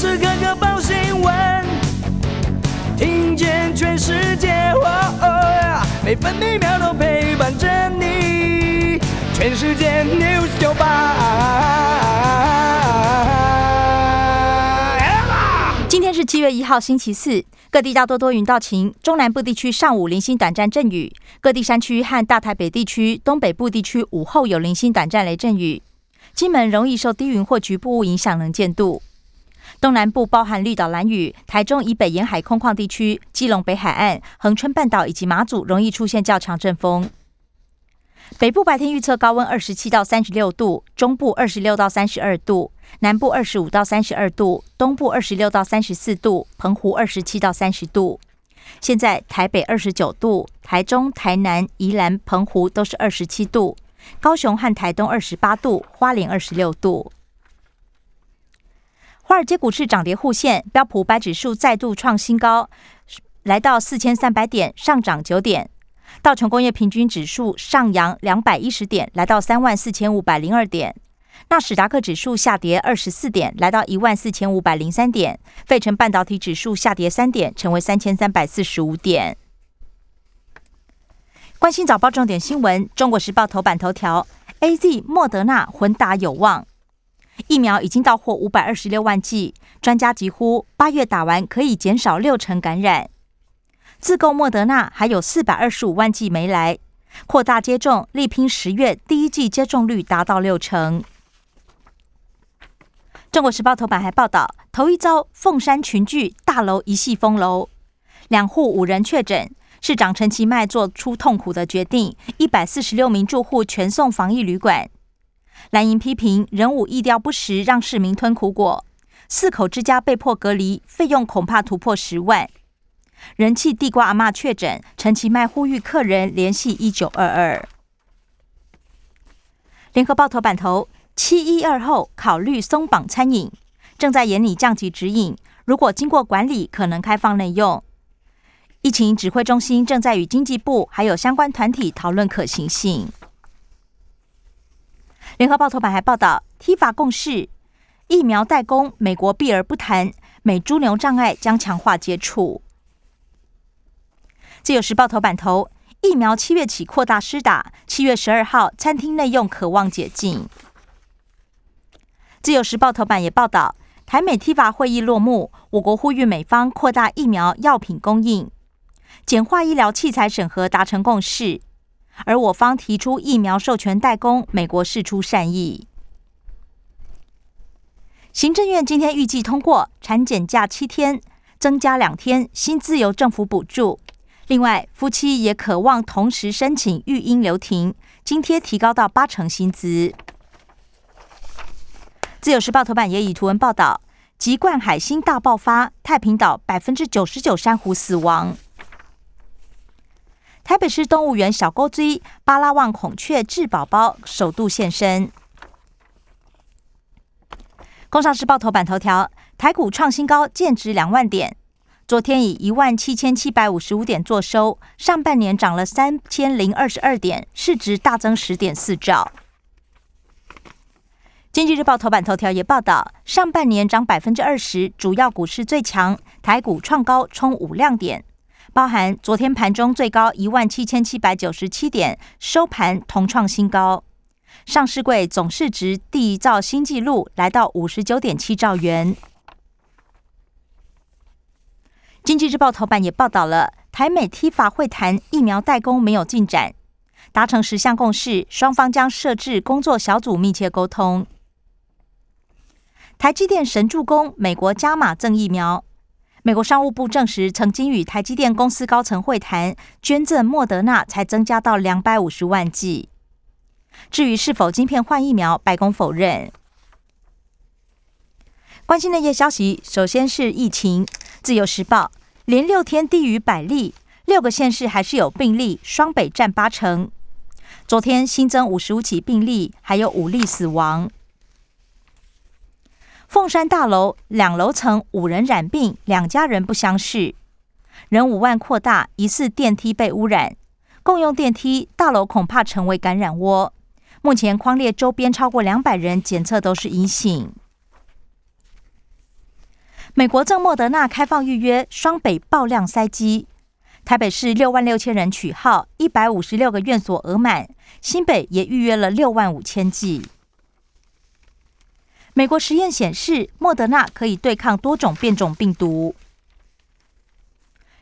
时刻刻报新闻，听见全世界，每分每秒都陪伴着你。全世界 news 九八。今天是七月一号，星期四，各地大多多云到晴，中南部地区上午零星短暂阵雨，各地山区和大台北地区、东北部地区午后有零星短暂雷阵雨。金门容易受低云或局部雾影响能见度。东南部包含绿岛、蓝屿、台中以北沿海空旷地区、基隆北海岸、恒春半岛以及马祖容易出现较强阵风。北部白天预测高温二十七到三十六度，中部二十六到三十二度，南部二十五到三十二度，东部二十六到三十四度，澎湖二十七到三十度。现在台北二十九度，台中、台南、宜兰、澎湖都是二十七度，高雄和台东二十八度，花莲二十六度。华尔街股市涨跌互现，标普白指数再度创新高，来到四千三百点，上涨九点。道琼工业平均指数上扬两百一十点，来到三万四千五百零二点。纳史达克指数下跌二十四点，来到一万四千五百零三点。费城半导体指数下跌三点，成为三千三百四十五点。关心早报重点新闻，《中国时报》头版头条：A Z 莫德纳混打有望。疫苗已经到货五百二十六万剂，专家疾呼八月打完可以减少六成感染。自购莫德纳还有四百二十五万剂没来，扩大接种，力拼十月第一季接种率达到六成。中国时报头版还报道，头一遭凤山群聚大楼一系封楼，两户五人确诊，市长陈其迈做出痛苦的决定，一百四十六名住户全送防疫旅馆。蓝营批评人武意调不实，让市民吞苦果。四口之家被迫隔离，费用恐怕突破十万。人气地瓜阿妈确诊，陈其迈呼吁客人联系一九二二。联合报头版头：七一二后考虑松绑餐饮，正在严拟降级指引。如果经过管理，可能开放内用。疫情指挥中心正在与经济部还有相关团体讨论可行性。联合报头版还报道，T 法共识，疫苗代工，美国避而不谈，美猪牛障碍将强化接触。自由时报头版头，疫苗七月起扩大施打，七月十二号餐厅内用渴望解禁。自由时报头版也报道，台美 T 法会议落幕，我国呼吁美方扩大疫苗药品供应，简化医疗器材审核达成共识。而我方提出疫苗授权代工，美国释出善意。行政院今天预计通过产检假七天，增加两天，薪资由政府补助。另外，夫妻也渴望同时申请育婴留停，津贴提高到八成薪资。自由时报头版也以图文报道：极冠海星大爆发，太平岛百分之九十九珊瑚死亡。台北市动物园小沟追巴拉望孔雀智宝宝首度现身。工商时报头版头条：台股创新高，见值两万点。昨天以一万七千七百五十五点作收，上半年涨了三千零二十二点，市值大增十点四兆。经济日报头版头条也报道，上半年涨百分之二十，主要股市最强，台股创高冲五亮点。包含昨天盘中最高一万七千七百九十七点，收盘同创新高。上市柜总市值缔造新纪录，来到五十九点七兆元。经济日报头版也报道了，台美 T 法会谈疫苗代工没有进展，达成十项共识，双方将设置工作小组密切沟通。台积电神助攻，美国加码赠疫苗。美国商务部证实，曾经与台积电公司高层会谈，捐赠莫德纳才增加到两百五十万剂。至于是否晶片换疫苗，白宫否认。关心的夜消息，首先是疫情。自由时报连六天低于百例，六个县市还是有病例，双北占八成。昨天新增五十五起病例，还有五例死亡。凤山大楼两楼层五人染病，两家人不相识。人五万扩大，疑似电梯被污染。共用电梯，大楼恐怕成为感染窝。目前框列周边超过两百人检测都是阴性。美国正莫德纳开放预约，双北爆量塞机。台北市六万六千人取号，一百五十六个院所额满。新北也预约了六万五千剂。美国实验显示，莫德纳可以对抗多种变种病毒。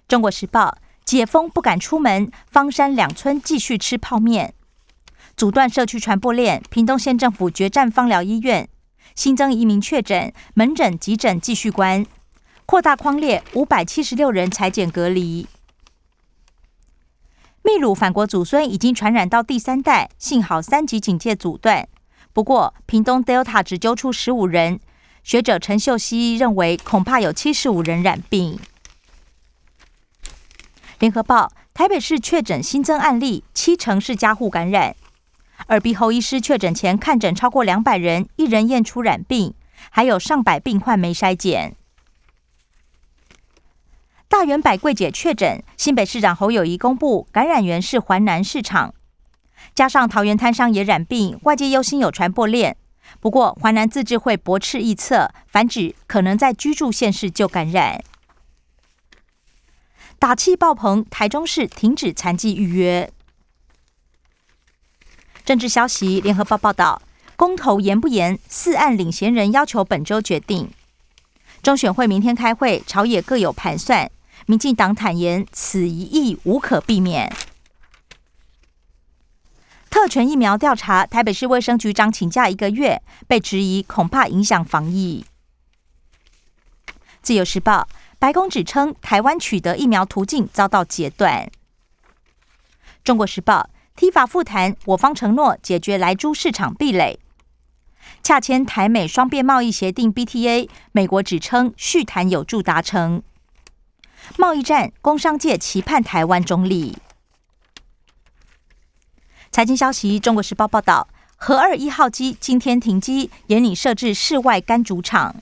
中国时报：解封不敢出门，方山两村继续吃泡面，阻断社区传播链。屏东县政府决战方疗医院，新增一名确诊，门诊、急诊继续关，扩大框列，五百七十六人裁剪隔离。秘鲁反国祖孙已经传染到第三代，幸好三级警戒阻断。不过，屏东 Delta 只揪出十五人，学者陈秀熙认为恐怕有七十五人染病。联合报：台北市确诊新增案例，七成是家户感染。耳鼻喉医师确诊前看诊超过两百人，一人验出染病，还有上百病患没筛检。大圆百柜姐确诊，新北市长侯友谊公布感染源是环南市场，加上桃园摊商也染病，外界忧心有传播链。不过华南自治会驳斥臆测，反指可能在居住县市就感染。打气爆棚，台中市停止残疾预约。政治消息，联合报报道，公投严不严？四案领衔人要求本周决定。中选会明天开会，朝野各有盘算。民进党坦言，此一役无可避免。特权疫苗调查，台北市卫生局长请假一个月，被质疑恐怕影响防疫。自由时报，白宫指称台湾取得疫苗途径遭到截断。中国时报，T 法复谈，我方承诺解决来猪市场壁垒。洽签台美双边贸易协定 BTA，美国指称续谈有助达成。贸易战，工商界期盼台湾中立。财经消息，《中国时报》报道，核二一号机今天停机，严拟设置室外干主场。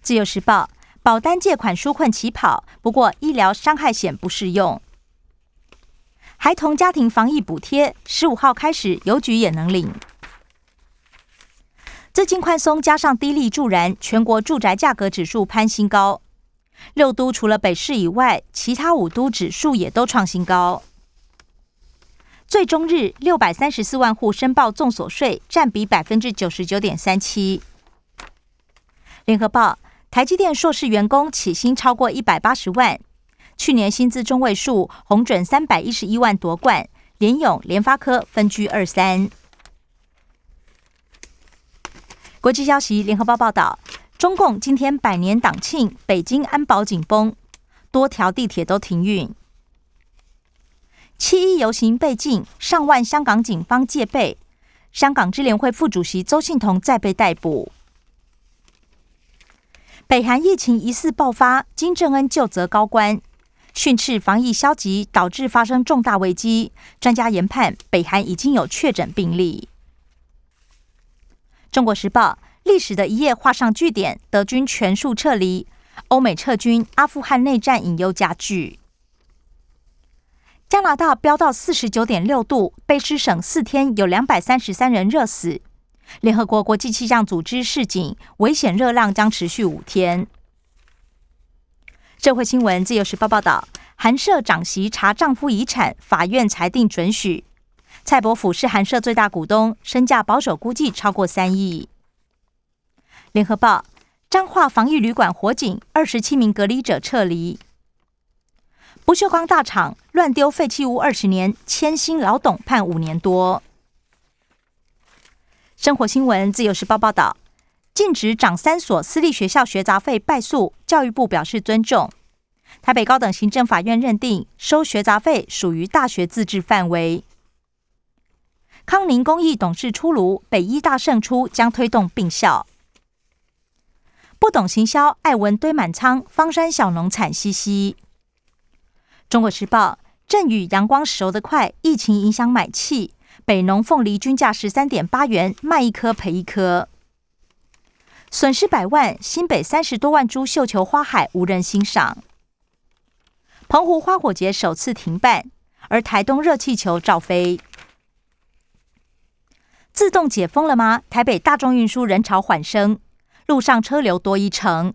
自由时报，保单借款纾困起跑，不过医疗伤害险不适用。孩童家庭防疫补贴，十五号开始邮局也能领。资金宽松加上低利助燃，全国住宅价格指数攀新高。六都除了北市以外，其他五都指数也都创新高。最终日六百三十四万户申报重所税，占比百分之九十九点三七。联合报：台积电硕士员工起薪超过一百八十万，去年薪资中位数红准三百一十一万夺冠，联咏、联发科分居二三。国际消息：联合报报道。中共今天百年党庆，北京安保紧绷，多条地铁都停运。七一游行被禁，上万香港警方戒备。香港支联会副主席周信彤再被逮捕。北韩疫情疑似爆发，金正恩就责高官训斥防疫消极，导致发生重大危机。专家研判，北韩已经有确诊病例。中国时报。历史的一页画上句点，德军全数撤离，欧美撤军，阿富汗内战隐忧加剧。加拿大飙到四十九点六度，卑诗省四天有两百三十三人热死。联合国国际气象组织示警，危险热浪将持续五天。社会新闻，自由时报报道，韩社长媳查丈夫遗产，法院裁定准许。蔡伯甫是韩社最大股东，身价保守估计超过三亿。联合报：彰化防疫旅馆火警，二十七名隔离者撤离。不锈钢大厂乱丢废弃物二十年，千薪老董判五年多。生活新闻：自由时报报道，禁止涨三所私立学校学杂费败诉，教育部表示尊重。台北高等行政法院认定收学杂费属于大学自治范围。康宁公益董事出炉，北医大胜出，将推动并校。不懂行销，艾文堆满仓，方山小农惨兮兮。中国时报：阵雨阳光熟得快，疫情影响买气。北农凤梨均价十三点八元，卖一颗赔一颗，损失百万。新北三十多万株绣球花海无人欣赏。澎湖花火节首次停办，而台东热气球照飞。自动解封了吗？台北大众运输人潮缓升。路上车流多一成。